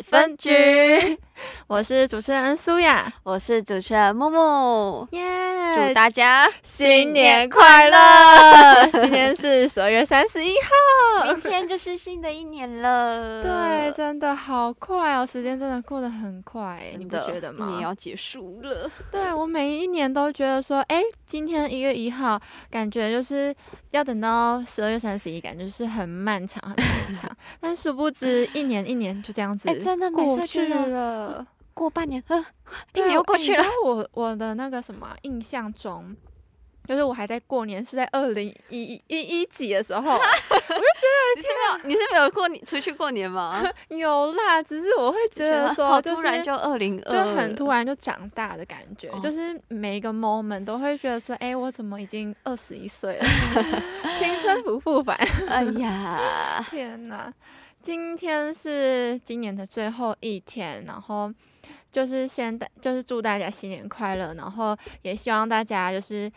分局，我是主持人苏雅，我是主持人木木，耶、yeah！祝大家新年快乐！今天是十二月三十一号，明天就是新的一年了。对，真的好快哦，时间真的过得很快，你不觉得吗？一年要结束了。对，我每一年都觉得说，哎，今天一月一号，感觉就是要等到十二月三十一，感觉是很漫长，很漫长。但殊不知，一年一年就这样子，哎，真的过去了，过半年，呃，一年又过去了。我我的那个什么印象中。就是我还在过年，是在二零一一一几的时候，我就觉得你是没有，你是没有过年出去过年吗？有啦，只是我会觉得说，就是突然就二零二，就很突然就长大的感觉，哦、就是每一个 moment 都会觉得说，哎、欸，我怎么已经二十一岁了？青春不复返！哎呀，天哪！今天是今年的最后一天，然后就是先就是祝大家新年快乐，然后也希望大家就是。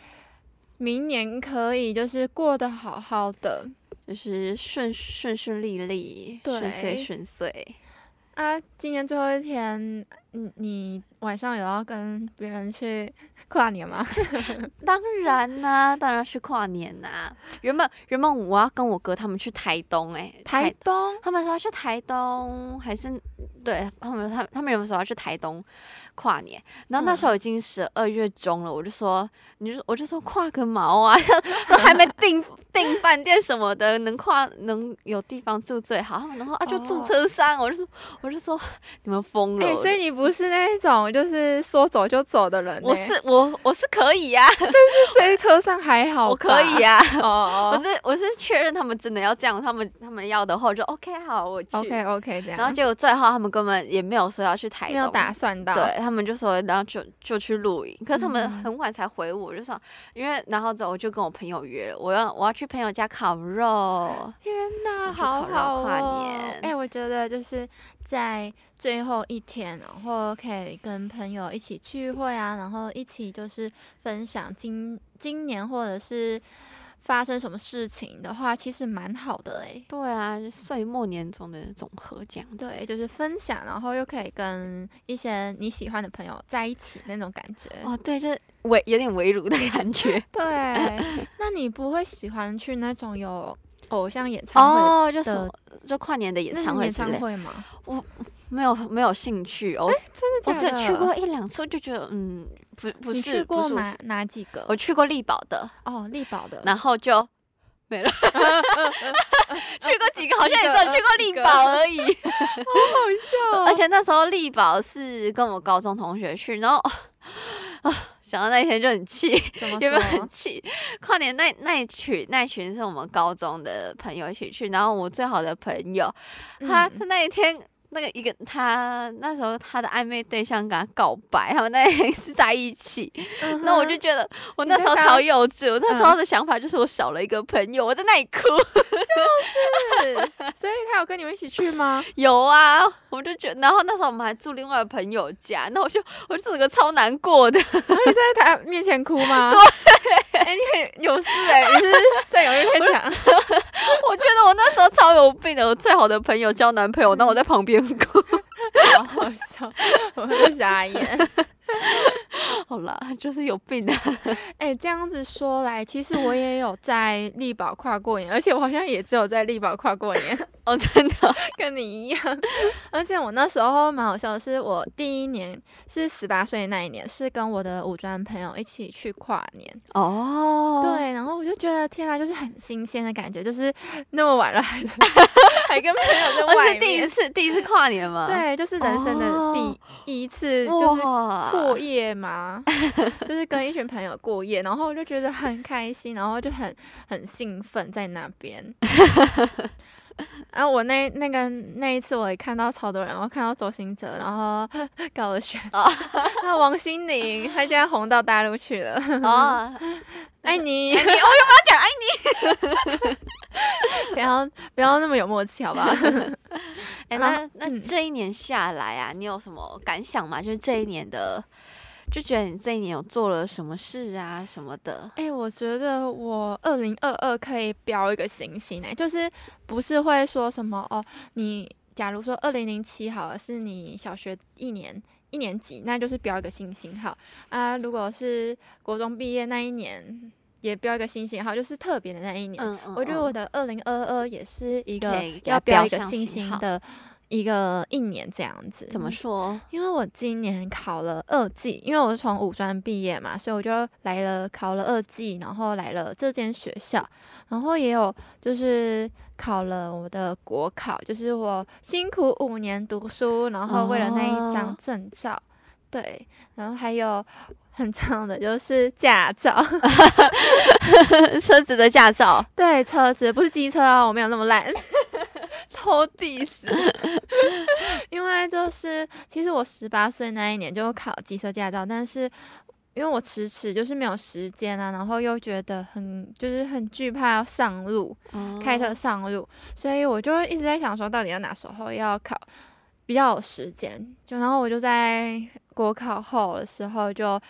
明年可以就是过得好好的，就是顺顺顺利利，顺遂顺遂。啊，今年最后一天，你你晚上有要跟别人去 跨年吗？当然啦、啊，当然去跨年啦、啊。原本原本我要跟我哥他们去台东、欸，哎，台东，他们说要去台东，还是对他们他他们原本说要去台东。跨年，然后那时候已经十二月中了，嗯、我就说，你就我就说跨个毛啊，都还没订订饭店什么的，能跨能有地方住最好。然后啊，就住车上，哦、我就说，我就说你们疯了、欸。所以你不是那种就是说走就走的人、欸。我是我我是可以呀、啊，但是睡车上还好，我可以呀、啊。哦我是我是确认他们真的要这样，他们他们要的话，我就 OK 好，我去。OK OK 这样。然后结果最后他们根本也没有说要去台东，没有打算到。对。他们就说，然后就就去露营，可是他们很晚才回我，就说，因为然后之后我就跟我朋友约了，我要我要去朋友家烤肉。天哪，好好跨年！哎，我觉得就是在最后一天，然后可以跟朋友一起聚会啊，然后一起就是分享今今年或者是。发生什么事情的话，其实蛮好的哎、欸。对啊，岁末年终的总和这样子。对，就是分享，然后又可以跟一些你喜欢的朋友在一起那种感觉。哦，对，就围有点围炉的感觉。对，那你不会喜欢去那种有偶像演唱会哦，就是就跨年的演唱会演唱会吗？我没有没有兴趣哦，真的假的？我只去过一两次，就觉得嗯。不不是，你去过哪是哪几个？我去过力宝的哦，力宝的，然后就 没了。去过几个，好像也只有去过力宝而已，好好笑哦。而且那时候力宝是跟我高中同学去，然后啊，想到那一天就很气，有没有很气？跨年那那一群那一群是我们高中的朋友一起去，然后我最好的朋友，他他那一天。那个一个他那时候他的暧昧对象跟他告白，他们那在一起，嗯、那我就觉得我那时候超幼稚，我那时候的想法就是我少了一个朋友，嗯、我在那里哭，就是，所以他有跟你们一起去吗？有啊，我就觉得，然后那时候我们还住另外朋友家，那我就我就整个超难过的，你在他面前哭吗？对，哎、欸，你很有事哎、欸，你是占有欲太强，我觉得我那时候超有病的，我最好的朋友交男朋友，那我在旁边。好好笑，我会傻眼。好啦，就是有病啊。哎，这样子说来，其实我也有在力宝跨过年，而且我好像也只有在力宝跨过年。哦，真的跟你一样。而且我那时候蛮好笑的是，我第一年是十八岁那一年，是跟我的五专朋友一起去跨年。哦，对，然后我就觉得天啊，就是很新鲜的感觉，就是那么晚了还还跟朋友在外 面。是第一次第一次跨年嘛？对，就是人生的第一次，就是过夜嘛，就是跟一群朋友过夜，然后我就觉得很开心，然后就很很兴奋在那边。然后、啊、我那那个那一次，我也看到超多人，我看到周星哲，然后高尔宣，啊，王心凌，她现在红到大陆去了。哦，爱你，我又不要讲爱你，不要不要那么有默契，好不好？哎，那那这一年下来啊，你有什么感想吗？就是这一年的。就觉得你这一年有做了什么事啊什么的？哎、欸，我觉得我二零二二可以标一个星星哎，就是不是会说什么哦，你假如说二零零七好了，是你小学一年一年级，那就是标一个星星号啊。如果是国中毕业那一年，也标一个星星号，就是特别的那一年。嗯嗯嗯，我觉得我的二零二二也是一个要标一个星星的。一个一年这样子，怎么。说？因为我今年考了二技，因为我是从五专毕业嘛，所以我就来了考了二技，然后来了这间学校，然后也有就是考了我的国考，就是我辛苦五年读书，然后为了那一张证照，哦、对，然后还有很重要的就是驾照，车子的驾照，对，车子不是机车啊，我没有那么烂。偷地死，因为就是其实我十八岁那一年就考机车驾照，但是因为我迟迟就是没有时间啊，然后又觉得很就是很惧怕要上路，哦、开车上路，所以我就一直在想说，到底要哪时候要考比较有时间，就然后我就在国考后的时候就。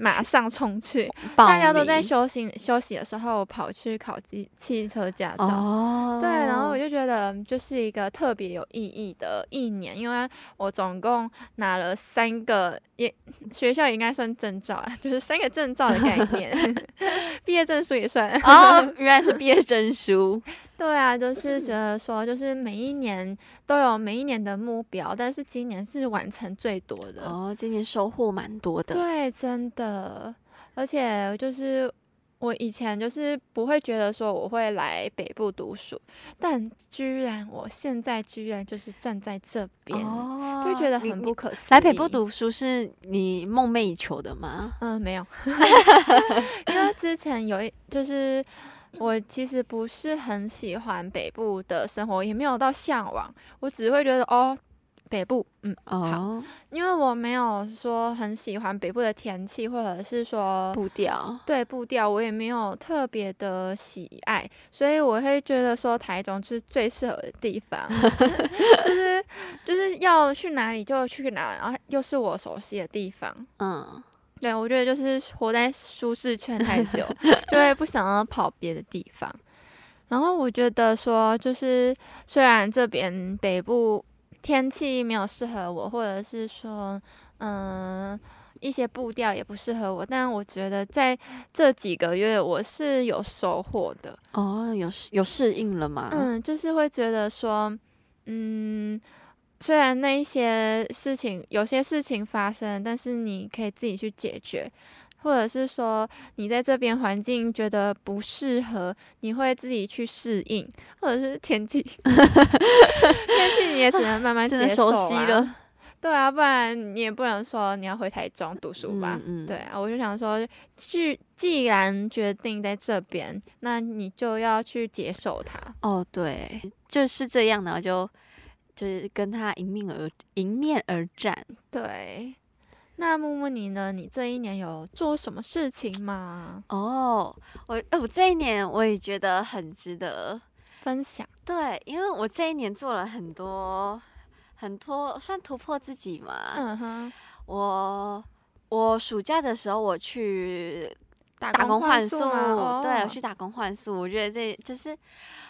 马上冲去！大家都在休息休息的时候，我跑去考机汽车驾照。哦，对，然后我就觉得就是一个特别有意义的一年，因为我总共拿了三个，也 学校也应该算证照啊，就是三个证照的概念，毕业证书也算。哦，原来是毕业证书。对啊，就是觉得说，就是每一年都有每一年的目标，但是今年是完成最多的哦。今年收获蛮多的，对，真的。而且就是我以前就是不会觉得说我会来北部读书，但居然我现在居然就是站在这边，哦、就觉得很不可思议。来北部读书是你梦寐以求的吗？嗯，没有，因为之前有一就是。我其实不是很喜欢北部的生活，也没有到向往。我只会觉得哦，北部，嗯，哦、好，因为我没有说很喜欢北部的天气，或者是说步调，对步调，我也没有特别的喜爱，所以我会觉得说台中是最适合的地方，就是就是要去哪里就去哪，然后又是我熟悉的地方，嗯。对，我觉得就是活在舒适圈太久，就会不想要跑别的地方。然后我觉得说，就是虽然这边北部天气没有适合我，或者是说，嗯，一些步调也不适合我，但我觉得在这几个月我是有收获的。哦，有有适应了吗？嗯，就是会觉得说，嗯。虽然那一些事情，有些事情发生，但是你可以自己去解决，或者是说你在这边环境觉得不适合，你会自己去适应，或者是天气，天气你也只能慢慢 接受啊。对啊，不然你也不能说你要回台中读书吧？嗯嗯对啊，我就想说，既既然决定在这边，那你就要去接受它。哦，对，就是这样的，就。就是跟他迎面而迎面而战。对，那木木你呢？你这一年有做什么事情吗？哦，我我这一年我也觉得很值得分享。对，因为我这一年做了很多很多，算突破自己嘛。嗯哼。我我暑假的时候我去打工换宿，对，我去打工换宿，我觉得这就是。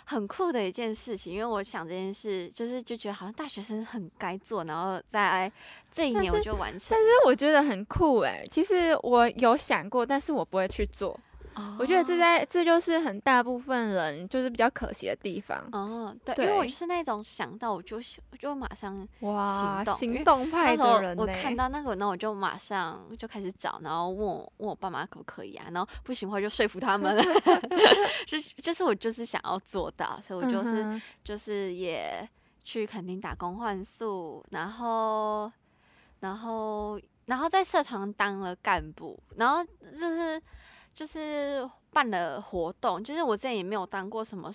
很酷的一件事情，因为我想这件事，就是就觉得好像大学生很该做，然后在这一年我就完成但。但是我觉得很酷哎，其实我有想过，但是我不会去做。Oh. 我觉得这在这就是很大部分人就是比较可惜的地方。哦，oh, 对，对因为我就是那种想到我就我就马上哇行动派的人。我看到那个，那我就马上就开始找，然后问我问我爸妈可不可以啊？然后不行的话就说服他们。就就是我就是想要做到，所以我就是、嗯、就是也去垦丁打工换宿，然后然后然后在社团当了干部，然后就是。就是办了活动，就是我之前也没有当过什么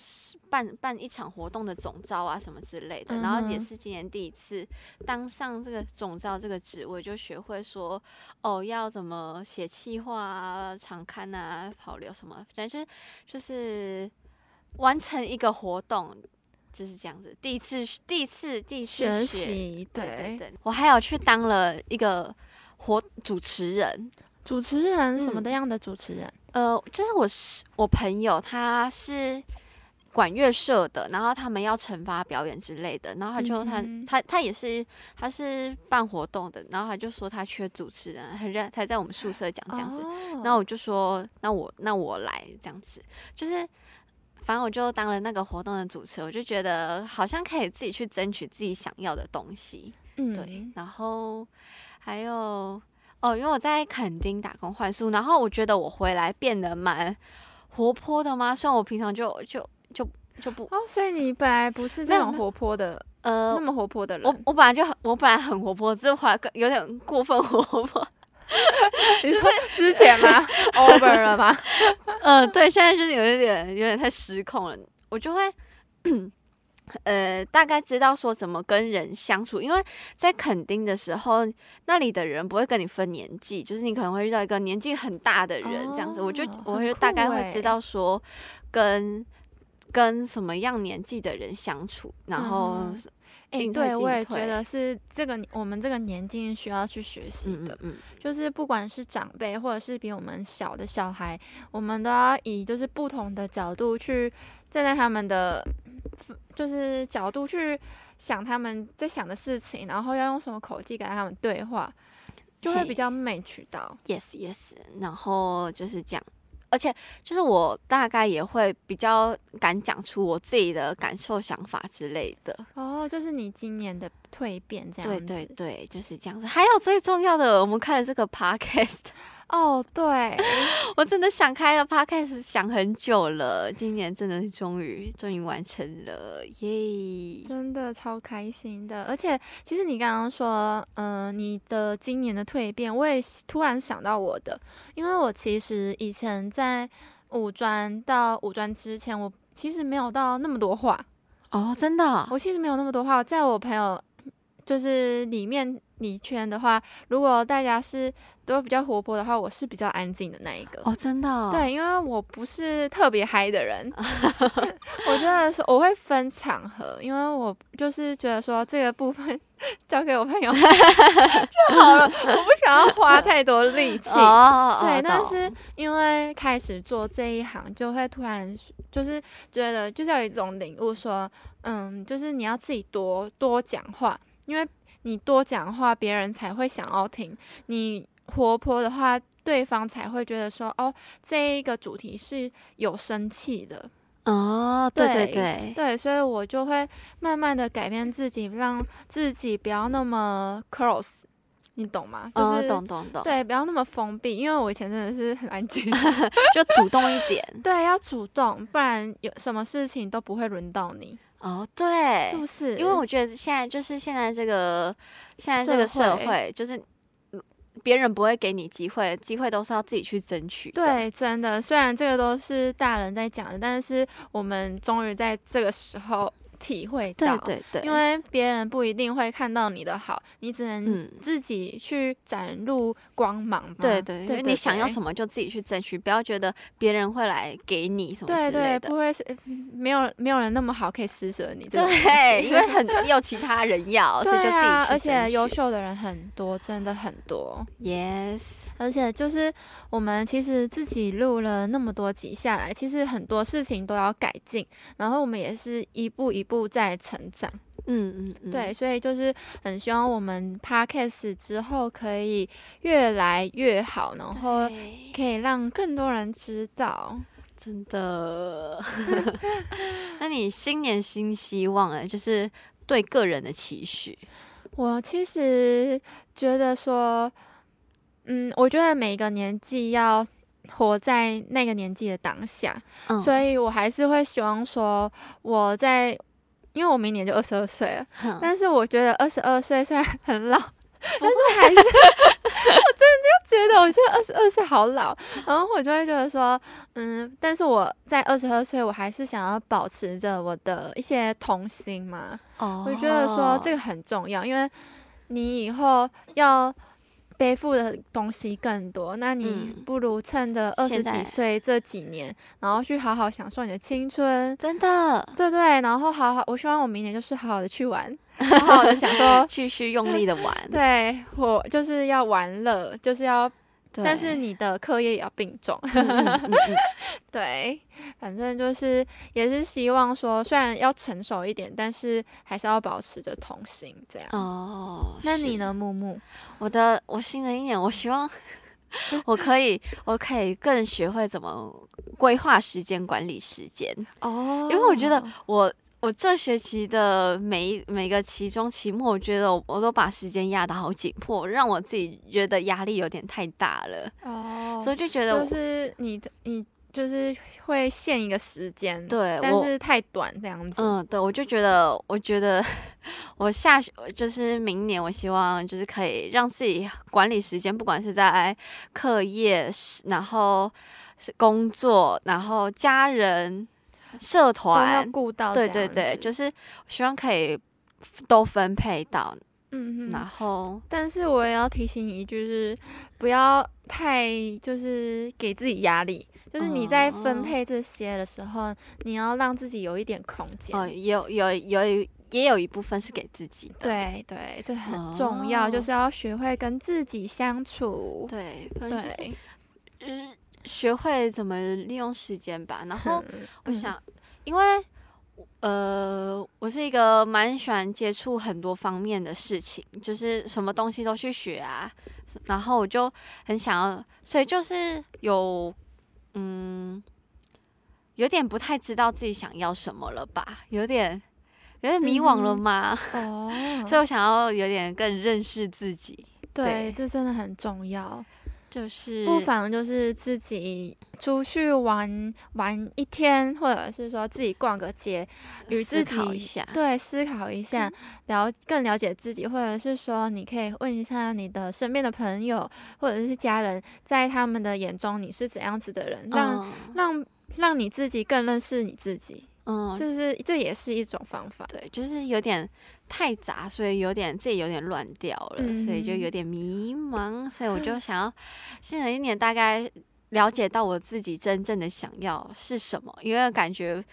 办办一场活动的总召啊什么之类的，嗯、然后也是今年第一次当上这个总召这个职位，就学会说哦要怎么写企划啊、场刊啊、跑流什么，反正就是完成一个活动就是这样子。第一次，第一次，第一次学习，对对对，我还有去当了一个活主持人。主持人？什么的样的主持人？嗯、呃，就是我是我朋友，他是管乐社的，然后他们要惩罚表演之类的，然后他就他、嗯、他他也是他是办活动的，然后他就说他缺主持人，他在他在我们宿舍讲这样子，然后我就说那我那我来这样子，就是反正我就当了那个活动的主持，我就觉得好像可以自己去争取自己想要的东西，嗯，对，然后还有哦，因为我在垦丁打工换宿，然后我觉得我回来变得蛮活泼的嘛，虽然我平常就就。就就不哦，所以你本来不是这种活泼的，呃，那么活泼的人。我我本来就很，我本来很活泼，只是后来有点过分活泼。你说之前吗？Over 了吗？嗯、呃，对，现在就是有一点，有点太失控了。我就会，呃，大概知道说怎么跟人相处，因为在垦丁的时候，那里的人不会跟你分年纪，就是你可能会遇到一个年纪很大的人，这样子，哦、我就我会大概会知道说跟。跟什么样年纪的人相处，然后，哎、对，我也觉得。是这个我们这个年纪需要去学习的，嗯，嗯，就是不管是长辈或者是比我们小的小孩，我们都要以就是不同的角度去站在他们的就是角度去想他们在想的事情，然后要用什么口气跟他们对话，就会比较 match 到。Yes, yes，然后就是这样。而且，就是我大概也会比较敢讲出我自己的感受、想法之类的。哦，就是你今年的蜕变这样子。对对对，就是这样子。还有最重要的，我们看了这个 podcast。哦，对，我真的想开了 podcast 想很久了，今年真的是终于终于完成了，耶！真的超开心的。而且，其实你刚刚说，嗯、呃，你的今年的蜕变，我也突然想到我的，因为我其实以前在五专到五专之前，我其实没有到那么多话。哦，真的，我其实没有那么多话，在我朋友就是里面。你圈的话，如果大家是都比较活泼的话，我是比较安静的那一个。哦，真的哦？对，因为我不是特别嗨的人。我觉得说我会分场合，因为我就是觉得说这个部分 交给我朋友 就好了，我不想要花太多力气。哦，对，但是因为开始做这一行，就会突然就是觉得就是有一种领悟，说嗯，就是你要自己多多讲话，因为。你多讲话，别人才会想要听；你活泼的话，对方才会觉得说：“哦，这一个主题是有生气的。”哦，对对对对，所以我就会慢慢的改变自己，让自己不要那么 close，你懂吗？就是、哦、懂懂懂，对，不要那么封闭，因为我以前真的是很安静，就主动一点。对，要主动，不然有什么事情都不会轮到你。哦，对，是不是？因为我觉得现在就是现在这个现在这个社会，就是别人不会给你机会，机会都是要自己去争取。对，真的，虽然这个都是大人在讲的，但是我们终于在这个时候。体会到，对对对，因为别人不一定会看到你的好，你只能自己去展露光芒。对对对，你想要什么就自己去争取，不要觉得别人会来给你什么之类的。对对，不会是没有没有人那么好可以施舍你。对，因为很有其他人要，所以就自己去争取。而且优秀的人很多，真的很多。Yes，而且就是我们其实自己录了那么多集下来，其实很多事情都要改进，然后我们也是一步一步。在成长，嗯嗯，嗯对，所以就是很希望我们 Podcast 之后可以越来越好，然后可以让更多人知道，真的。那你新年新希望哎，就是对个人的期许。我其实觉得说，嗯，我觉得每个年纪要活在那个年纪的当下，嗯，所以我还是会希望说我在。因为我明年就二十二岁了，嗯、但是我觉得二十二岁虽然很老，但是还是 我真的就觉得，我觉得二十二岁好老，然后我就会觉得说，嗯，但是我在二十二岁，我还是想要保持着我的一些童心嘛，哦、我觉得说这个很重要，因为你以后要。背负的东西更多，那你不如趁着二十几岁这几年，嗯、然后去好好享受你的青春，真的，对对，然后好好，我希望我明年就是好好的去玩，好好的享受，继续用力的玩，对，我就是要玩乐，就是要但是你的课业也要并重。对，反正就是也是希望说，虽然要成熟一点，但是还是要保持着童心这样。哦，那你呢，木木？我的，我新的一年，我希望 我可以，我可以更学会怎么规划时间、管理时间。哦，因为我觉得我。我这学期的每一每个期中、期末，我觉得我，我都把时间压得好紧迫，让我自己觉得压力有点太大了。哦，所以就觉得就是你的你就是会限一个时间，对，但是太短这样子。嗯，对，我就觉得，我觉得 我下学就是明年，我希望就是可以让自己管理时间，不管是在课业，然后是工作，然后家人。社团顾到，对对对，就是希望可以都分配到，嗯哼，然后，但是我也要提醒你一句，就是不要太就是给自己压力，就是你在分配这些的时候，嗯、你要让自己有一点空间。哦，有有有也有一部分是给自己的，对对，这很重要，哦、就是要学会跟自己相处。对对，嗯。学会怎么利用时间吧。然后 我想，嗯、因为呃，我是一个蛮喜欢接触很多方面的事情，就是什么东西都去学啊。然后我就很想要，所以就是有嗯，有点不太知道自己想要什么了吧？有点有点迷惘了吗？哦、嗯，所以我想要有点更认识自己。对，对这真的很重要。就是不妨就是自己出去玩玩一天，或者是说自己逛个街，与自己思考一下，对，思考一下，了更了解自己，或者是说你可以问一下你的身边的朋友或者是家人，在他们的眼中你是怎样子的人，让、嗯、让让你自己更认识你自己。嗯，就是这也是一种方法。对，就是有点太杂，所以有点自己有点乱掉了，嗯、所以就有点迷茫。所以我就 想要新的一年大概了解到我自己真正的想要是什么，因为感觉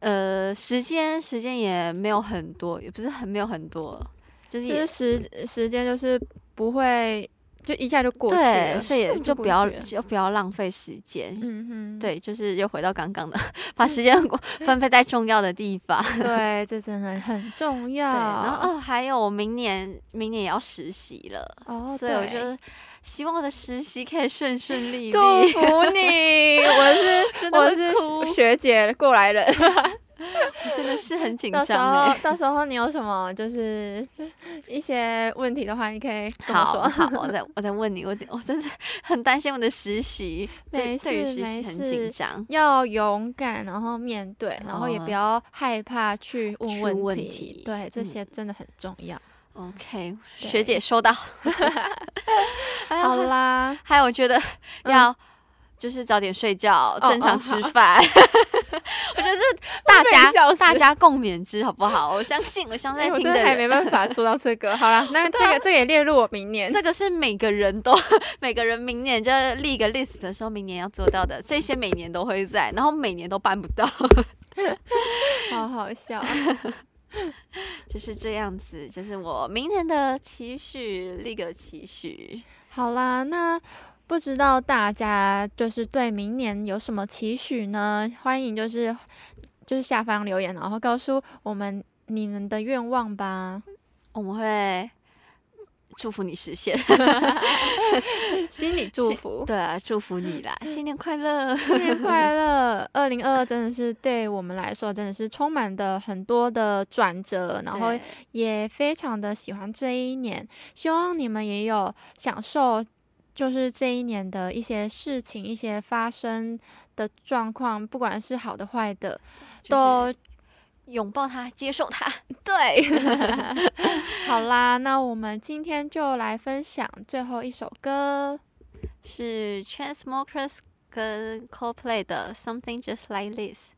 呃时间时间也没有很多，也不是很没有很多，就是也就是时时间就是不会。就一下就过去了，对，所以就不要就不要浪费时间。嗯哼，对，就是又回到刚刚的，把时间 分配在重要的地方。对，这真的很重要。对，然后哦，还有我明年明年也要实习了，哦，所以我就希望我的实习可以顺顺利利。祝福你，我是 我是学姐过来人。真的是很紧张。到时候，到时候你有什么就是 一些问题的话，你可以跟我说。好，好，我再 我再问你。我我真的很担心我的实习，没事没事，很紧张。要勇敢，然后面对，然后也不要害怕去问问题。问题对，这些真的很重要。嗯、OK，学姐收到。好啦，还有我觉得要。嗯就是早点睡觉，正常吃饭。Oh, oh, 我觉得是大家大家共勉之，好不好？我相信，我相信。我真的还没办法做到这个。好了，那这个、啊、这也列入我明年。这个是每个人都每个人明年就立一个 list 的时候，明年要做到的。这些每年都会在，然后每年都办不到，好好笑。就是这样子，就是我明年的期许，立个期许。好啦，那。不知道大家就是对明年有什么期许呢？欢迎就是就是下方留言，然后告诉我们你们的愿望吧。我们会祝福你实现 心里祝福。对啊，祝福你啦！新年快乐，新年快乐！二零二二真的是对我们来说真的是充满的很多的转折，然后也非常的喜欢这一年。希望你们也有享受。就是这一年的一些事情，一些发生的状况，不管是好的坏的，都拥抱它，接受它。对，好啦，那我们今天就来分享最后一首歌，是 Chainsmokers 跟 Coldplay 的 Something Just Like This。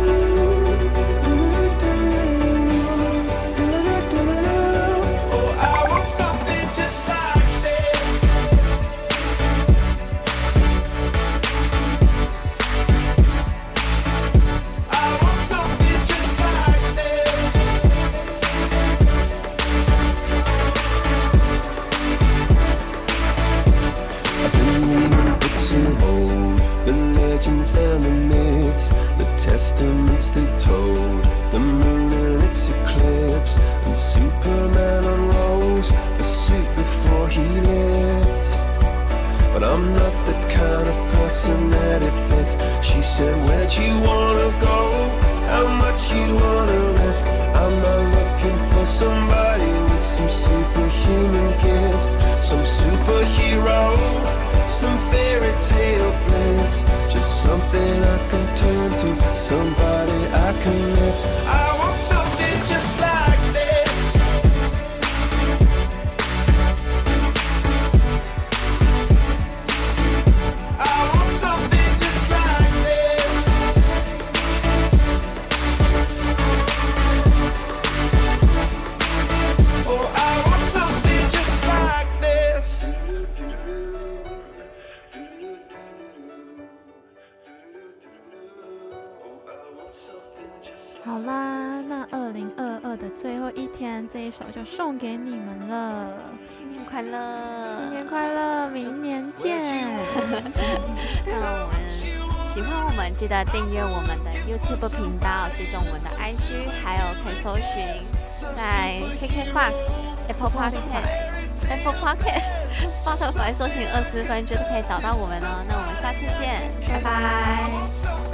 somebody with some superhuman gifts, some superhero, some fairy tale bliss. Just something I can turn to, somebody I can miss. I want something 最后一天，这一首就送给你们了。新年快乐！新年快乐，明年见。那我们喜欢我们，记得订阅我们的 YouTube 频道，追踪我们的 IG，还有可以搜寻在 KKBOX、Apple Podcast、Apple Podcast、Spotify 搜寻二十分，就可以找到我们哦。那我们下次见，拜拜。